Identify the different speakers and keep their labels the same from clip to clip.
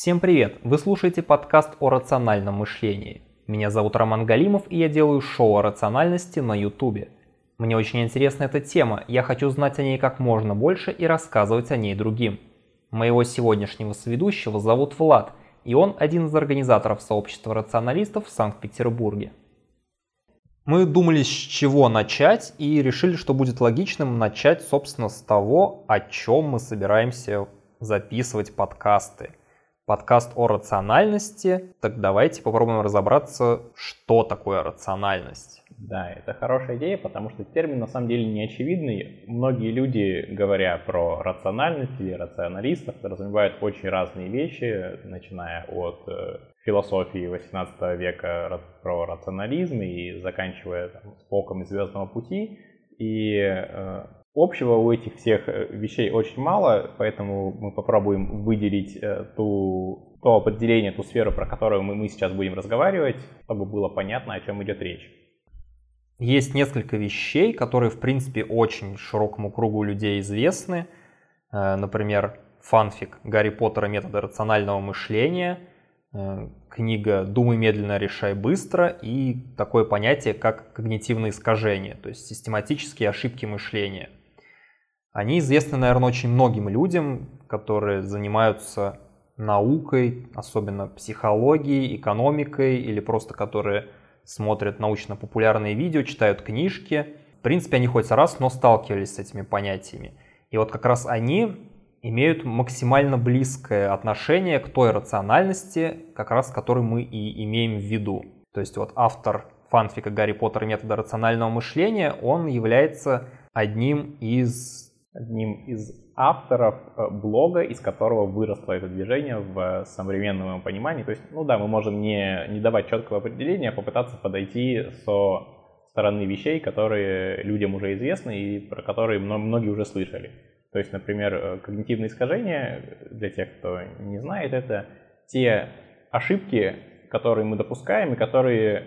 Speaker 1: Всем привет! Вы слушаете подкаст о рациональном мышлении. Меня зовут Роман Галимов, и я делаю шоу о рациональности на ютубе. Мне очень интересна эта тема, я хочу знать о ней как можно больше и рассказывать о ней другим. Моего сегодняшнего соведущего зовут Влад, и он один из организаторов сообщества рационалистов в Санкт-Петербурге. Мы думали, с чего начать, и решили, что будет логичным начать, собственно, с того, о чем мы собираемся записывать подкасты – подкаст о рациональности. Так давайте попробуем разобраться, что такое рациональность.
Speaker 2: Да, это хорошая идея, потому что термин на самом деле не очевидный. Многие люди, говоря про рациональность или рационалистов, подразумевают очень разные вещи, начиная от э, философии 18 века про рационализм и заканчивая там, Споком и Звездного пути. И э, Общего у этих всех э, вещей очень мало, поэтому мы попробуем выделить э, ту, то определение, ту сферу, про которую мы, мы сейчас будем разговаривать, чтобы было понятно, о чем идет речь.
Speaker 1: Есть несколько вещей, которые, в принципе, очень широкому кругу людей известны. Э, например, фанфик Гарри Поттера «Методы рационального мышления», книга «Думай медленно, решай быстро» и такое понятие, как когнитивные искажения, то есть систематические ошибки мышления – они известны, наверное, очень многим людям, которые занимаются наукой, особенно психологией, экономикой, или просто которые смотрят научно-популярные видео, читают книжки. В принципе, они хоть раз, но сталкивались с этими понятиями. И вот как раз они имеют максимально близкое отношение к той рациональности, как раз которую мы и имеем в виду. То есть вот автор фанфика «Гарри Поттер. Метода рационального мышления», он является одним из
Speaker 2: одним из авторов э, блога, из которого выросло это движение в современном понимании. То есть, ну да, мы можем не, не давать четкого определения, а попытаться подойти со стороны вещей, которые людям уже известны и про которые многие уже слышали. То есть, например, э, когнитивные искажения, для тех, кто не знает, это те ошибки, которые мы допускаем и которые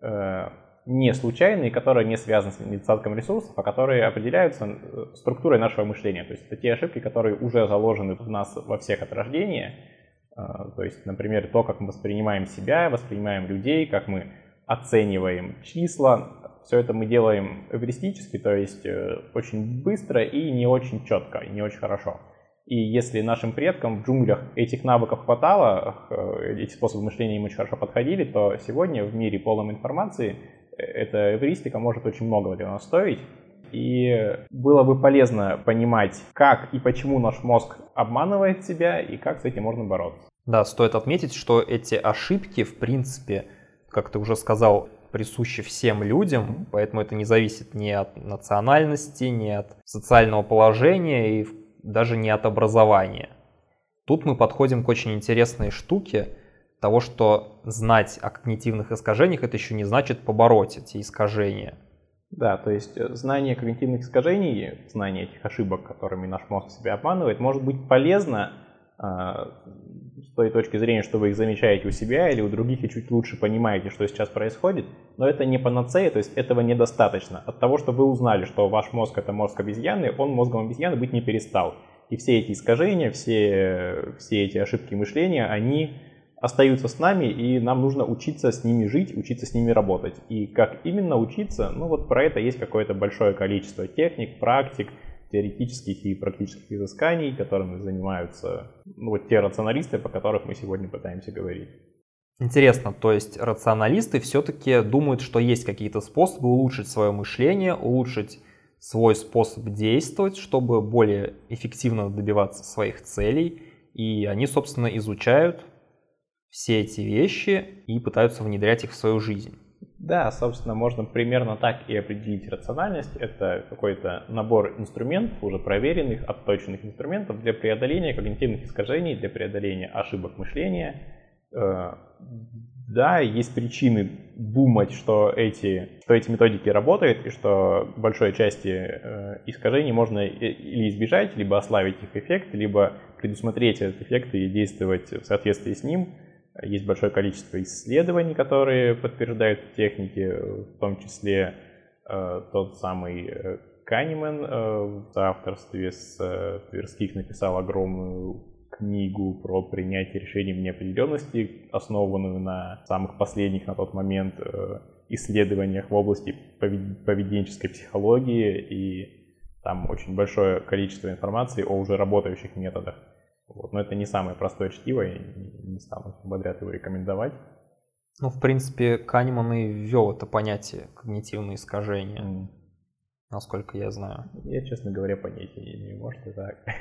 Speaker 2: э, не случайные, которые не связаны с недостатком ресурсов, а которые определяются э, структурой нашего мышления. То есть это те ошибки, которые уже заложены в нас во всех от рождения. А, то есть, например, то, как мы воспринимаем себя, воспринимаем людей, как мы оцениваем числа. Все это мы делаем эвристически, то есть э, очень быстро и не очень четко, и не очень хорошо. И если нашим предкам в джунглях этих навыков хватало, э, эти способы мышления им очень хорошо подходили, то сегодня в мире полном информации эта эвристика может очень много для нас стоить. И было бы полезно понимать, как и почему наш мозг обманывает себя и как с этим можно бороться.
Speaker 1: Да, стоит отметить, что эти ошибки, в принципе, как ты уже сказал, присущи всем людям, поэтому это не зависит ни от национальности, ни от социального положения и даже не от образования. Тут мы подходим к очень интересной штуке – того, что знать о когнитивных искажениях, это еще не значит побороть эти искажения.
Speaker 2: Да, то есть э, знание когнитивных искажений, знание этих ошибок, которыми наш мозг себя обманывает, может быть полезно э, с той точки зрения, что вы их замечаете у себя или у других и чуть лучше понимаете, что сейчас происходит, но это не панацея, то есть этого недостаточно. От того, что вы узнали, что ваш мозг это мозг обезьяны, он мозгом обезьяны быть не перестал. И все эти искажения, все, все эти ошибки мышления, они остаются с нами, и нам нужно учиться с ними жить, учиться с ними работать. И как именно учиться, ну вот про это есть какое-то большое количество техник, практик, теоретических и практических изысканий, которыми занимаются ну, вот те рационалисты, по которых мы сегодня пытаемся говорить.
Speaker 1: Интересно, то есть рационалисты все-таки думают, что есть какие-то способы улучшить свое мышление, улучшить свой способ действовать, чтобы более эффективно добиваться своих целей. И они, собственно, изучают все эти вещи и пытаются внедрять их в свою жизнь.
Speaker 2: Да, собственно, можно примерно так и определить рациональность. Это какой-то набор инструментов, уже проверенных, отточенных инструментов для преодоления когнитивных искажений, для преодоления ошибок мышления. Э, да, есть причины думать, что эти, что эти методики работают, и что большой части э, искажений можно или избежать, либо ослабить их эффект, либо предусмотреть этот эффект и действовать в соответствии с ним – есть большое количество исследований, которые подтверждают техники, в том числе э, тот самый э, Канеман э, в авторстве с э, Тверских написал огромную книгу про принятие решений в неопределенности, основанную на самых последних на тот момент э, исследованиях в области поведенческой психологии, и там очень большое количество информации о уже работающих методах. Вот. Но это не самое простое чтиво, и не стану подряд его рекомендовать.
Speaker 1: Ну, в принципе, Канеман и ввел это понятие когнитивные искажения, mm. насколько я знаю.
Speaker 2: Я, честно говоря, понятия не имею, может и так.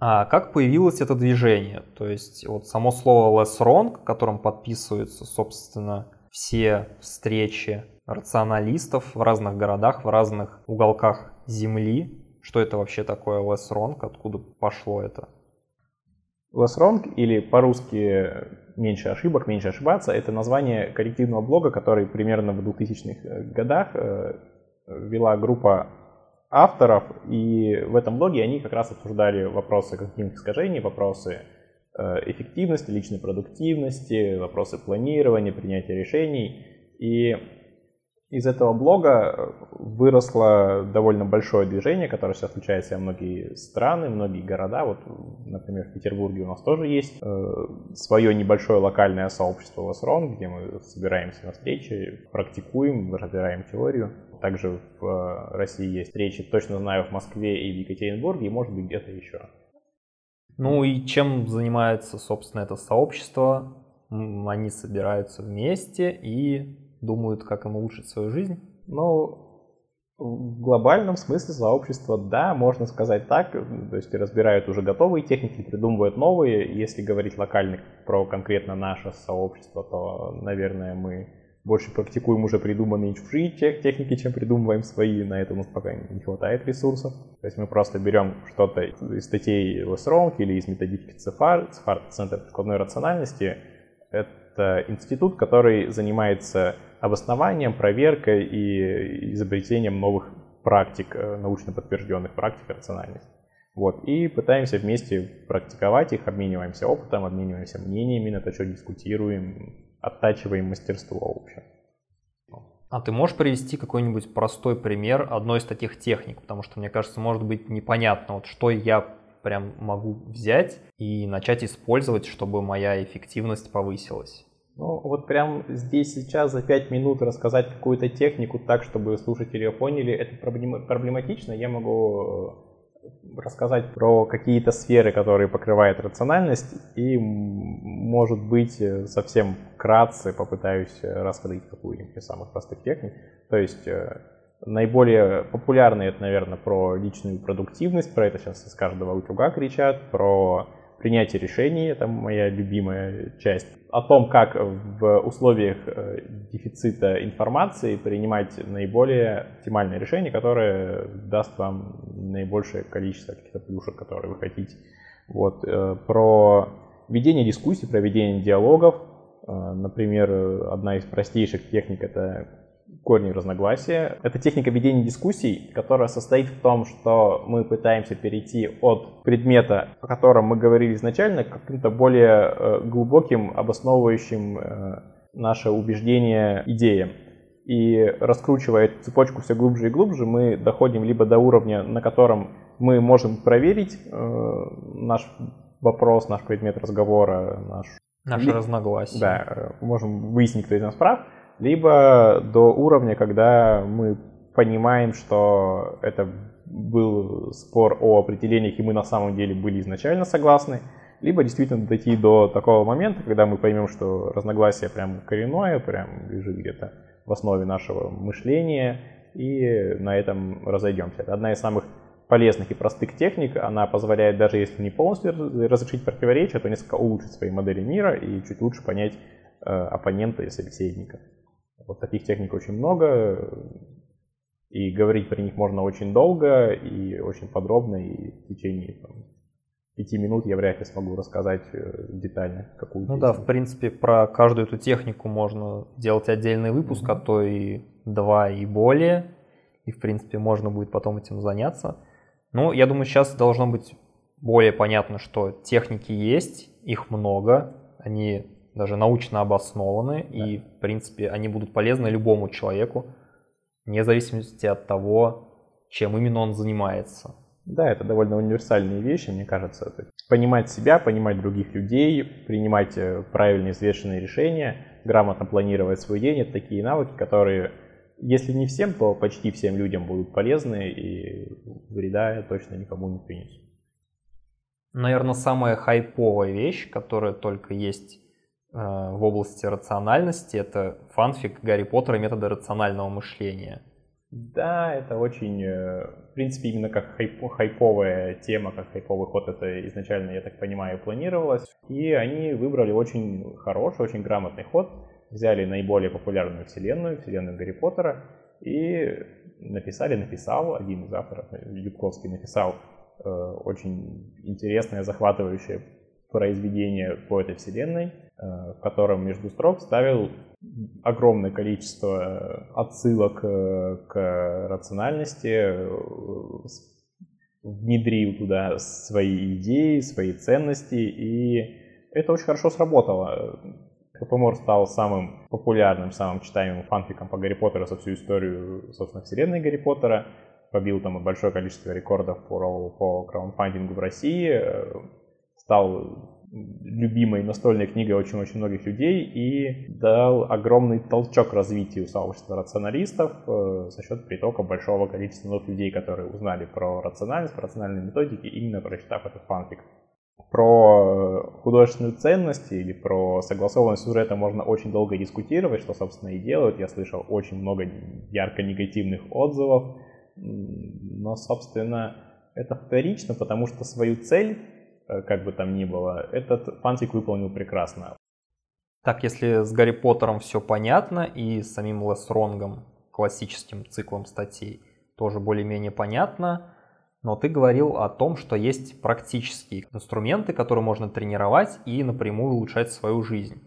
Speaker 1: А как появилось это движение? То есть вот само слово less wrong, которым подписываются, собственно, все встречи рационалистов в разных городах, в разных уголках Земли. Что это вообще такое less? Откуда пошло это?
Speaker 2: Less или по-русски меньше ошибок, меньше ошибаться, это название коллективного блога, который примерно в 2000-х годах э, вела группа авторов, и в этом блоге они как раз обсуждали вопросы когнитивных искажений, вопросы э, эффективности, личной продуктивности, вопросы планирования, принятия решений. И из этого блога выросло довольно большое движение, которое сейчас включает в себя многие страны, многие города. Вот, например, в Петербурге у нас тоже есть э, свое небольшое локальное сообщество Лосрон, где мы собираемся на встречи, практикуем, разбираем теорию. Также в э, России есть встречи, точно знаю, в Москве и в Екатеринбурге, и может быть где-то еще.
Speaker 1: Ну и чем занимается, собственно, это сообщество? Они собираются вместе и думают, как им улучшить свою жизнь?
Speaker 2: Ну, в глобальном смысле сообщество, да, можно сказать так, то есть разбирают уже готовые техники, придумывают новые. Если говорить локально про конкретно наше сообщество, то, наверное, мы больше практикуем уже придуманные чужие техники, чем придумываем свои. На это у нас пока не хватает ресурсов. То есть мы просто берем что-то из статей Westronг или из методички CFAR, CFAR Центр прикладной рациональности. Это институт, который занимается обоснованием, проверкой и изобретением новых практик, э, научно подтвержденных практик рациональности. Вот, и пытаемся вместе практиковать их, обмениваемся опытом, обмениваемся мнениями на то, что дискутируем, оттачиваем мастерство, в общем.
Speaker 1: А ты можешь привести какой-нибудь простой пример одной из таких техник? Потому что, мне кажется, может быть непонятно, вот что я прям могу взять и начать использовать, чтобы моя эффективность повысилась.
Speaker 2: Ну, вот прям здесь сейчас за 5 минут рассказать какую-то технику так, чтобы слушатели ее поняли, это проблематично. Я могу э, рассказать про какие-то сферы, которые покрывает рациональность, и, может быть, э, совсем вкратце попытаюсь э, раскрыть какую-нибудь из самых простых техник. То есть наиболее популярные это, наверное, про личную продуктивность, про это сейчас из каждого утюга кричат, про принятие решений, это моя любимая часть. О том, как в условиях э, дефицита информации принимать наиболее оптимальное решение, которое даст вам наибольшее количество каких-то плюшек, которые вы хотите. Вот. Э, про ведение дискуссий, про ведение диалогов. Э, например, одна из простейших техник — это корни разногласия. Это техника ведения дискуссий, которая состоит в том, что мы пытаемся перейти от предмета, о котором мы говорили изначально, к каким-то более э, глубоким, обосновывающим э, наше убеждение идеям. И раскручивая цепочку все глубже и глубже, мы доходим либо до уровня, на котором мы можем проверить э, наш вопрос, наш предмет разговора, наш...
Speaker 1: Наши разногласия.
Speaker 2: Да, можем выяснить, кто из нас прав, либо до уровня, когда мы понимаем, что это был спор о определениях, и мы на самом деле были изначально согласны, либо действительно дойти до такого момента, когда мы поймем, что разногласие прям коренное, прям лежит где-то в основе нашего мышления, и на этом разойдемся. Это одна из самых полезных и простых техник. Она позволяет, даже если не полностью разрешить противоречия, то несколько улучшить свои модели мира и чуть лучше понять э, оппонента и собеседника. Вот таких техник очень много, и говорить про них можно очень долго и очень подробно, и в течение там, пяти минут я вряд ли смогу рассказать э, детально какую
Speaker 1: Ну да, в принципе, про каждую эту технику можно делать отдельный выпуск, mm-hmm. а то и два и более, и в принципе можно будет потом этим заняться. Ну, я думаю, сейчас должно быть более понятно, что техники есть, их много, они даже научно обоснованы, да. и, в принципе, они будут полезны любому человеку, вне зависимости от того, чем именно он занимается.
Speaker 2: Да, это довольно универсальные вещи, мне кажется. понимать себя, понимать других людей, принимать э, правильные взвешенные решения, грамотно планировать свой день. Это такие навыки, которые, если не всем, то почти всем людям будут полезны и вреда точно никому не принесут.
Speaker 1: Наверное, самая хайповая вещь, которая только есть в области рациональности, это фанфик Гарри Поттера и методы рационального мышления.
Speaker 2: Да, это очень, э, в принципе, именно как хайп, хайповая тема, как хайповый ход, это изначально, я так понимаю, планировалось. И они выбрали очень хороший, очень грамотный ход, взяли наиболее популярную вселенную, вселенную Гарри Поттера, и написали, написал, один из авторов, Ютковский, написал э, очень интересное, захватывающее произведение по этой вселенной, э, в котором между строк ставил огромное количество э, отсылок э, к рациональности, внедрил туда свои идеи, свои ценности, и это очень хорошо сработало. Капомор стал самым популярным, самым читаемым фанфиком по Гарри Поттеру со всю историю, собственно, вселенной Гарри Поттера. Побил там большое количество рекордов по, по краудфандингу в России. Стал любимой настольной книгой очень-очень многих людей и дал огромный толчок развитию сообщества рационалистов э, за счет притока большого количества новых людей, которые узнали про рациональность, про рациональные методики, именно прочитав этот фанфик. Про э, художественную ценность или про согласованность сюжета можно очень долго дискутировать, что, собственно, и делают. Я слышал очень много ярко негативных отзывов, но, собственно, это вторично, потому что свою цель как бы там ни было, этот фантик выполнил прекрасно.
Speaker 1: Так, если с Гарри Поттером все понятно и с самим Лесронгом, классическим циклом статей, тоже более-менее понятно, но ты говорил о том, что есть практические инструменты, которые можно тренировать и напрямую улучшать свою жизнь.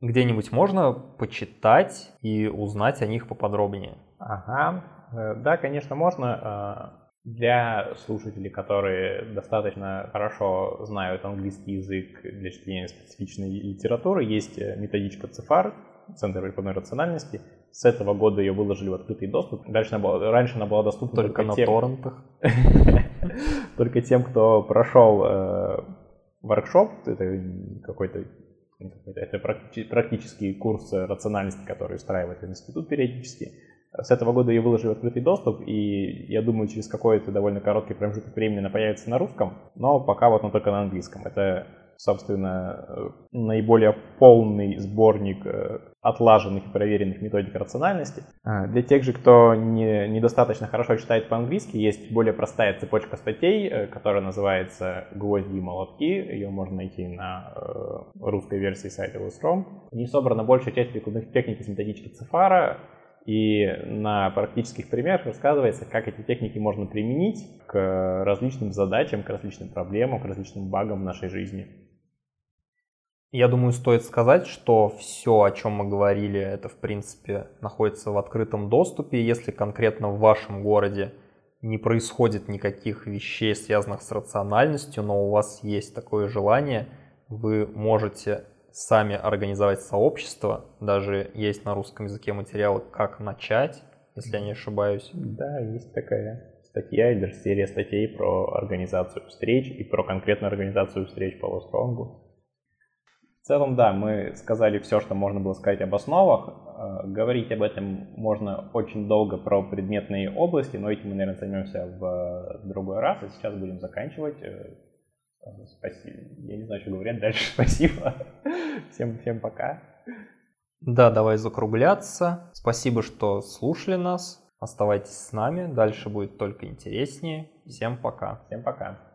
Speaker 1: Где-нибудь можно почитать и узнать о них поподробнее?
Speaker 2: Ага, э, да, конечно, можно. Для слушателей, которые достаточно хорошо знают английский язык для чтения специфичной литературы, есть э, методичка ЦИФАР, Центр прикладной рациональности. С этого года ее выложили в открытый доступ. Дальше она была, раньше она была доступна
Speaker 1: только, только на тем, торрентах.
Speaker 2: только тем, кто прошел э, воркшоп, это какой-то это практический курс рациональности, который устраивает институт периодически. С этого года ее выложили в открытый доступ, и я думаю, через какой-то довольно короткий промежуток времени она появится на русском, но пока вот она только на английском. Это, собственно, э, наиболее полный сборник э, отлаженных и проверенных методик рациональности. А, для тех же, кто не, недостаточно хорошо читает по-английски, есть более простая цепочка статей, э, которая называется «Гвозди и молотки». Ее можно найти на русской версии сайта Lustrom. В ней собрана большая часть прикладных техник из методички Цифара, и на практических примерах рассказывается, как эти техники можно применить к различным задачам, к различным проблемам, к различным багам в нашей жизни.
Speaker 1: Я думаю, стоит сказать, что все, о чем мы говорили, это в принципе находится в открытом доступе. Если конкретно в вашем городе не происходит никаких вещей, связанных с рациональностью, но у вас есть такое желание, вы можете сами организовать сообщество. Даже есть на русском языке материалы «Как начать», если я не ошибаюсь.
Speaker 2: Да, есть такая статья или серия статей про организацию встреч и про конкретную организацию встреч по Лостронгу. В целом, да, мы сказали все, что можно было сказать об основах. Э, говорить об этом можно очень долго про предметные области, но этим мы, наверное, займемся в другой раз, а сейчас будем заканчивать. Э, Спасибо. Я не знаю, что говорят дальше. Спасибо. Всем, всем пока.
Speaker 1: Да, давай закругляться. Спасибо, что слушали нас. Оставайтесь с нами. Дальше будет только интереснее. Всем пока.
Speaker 2: Всем пока.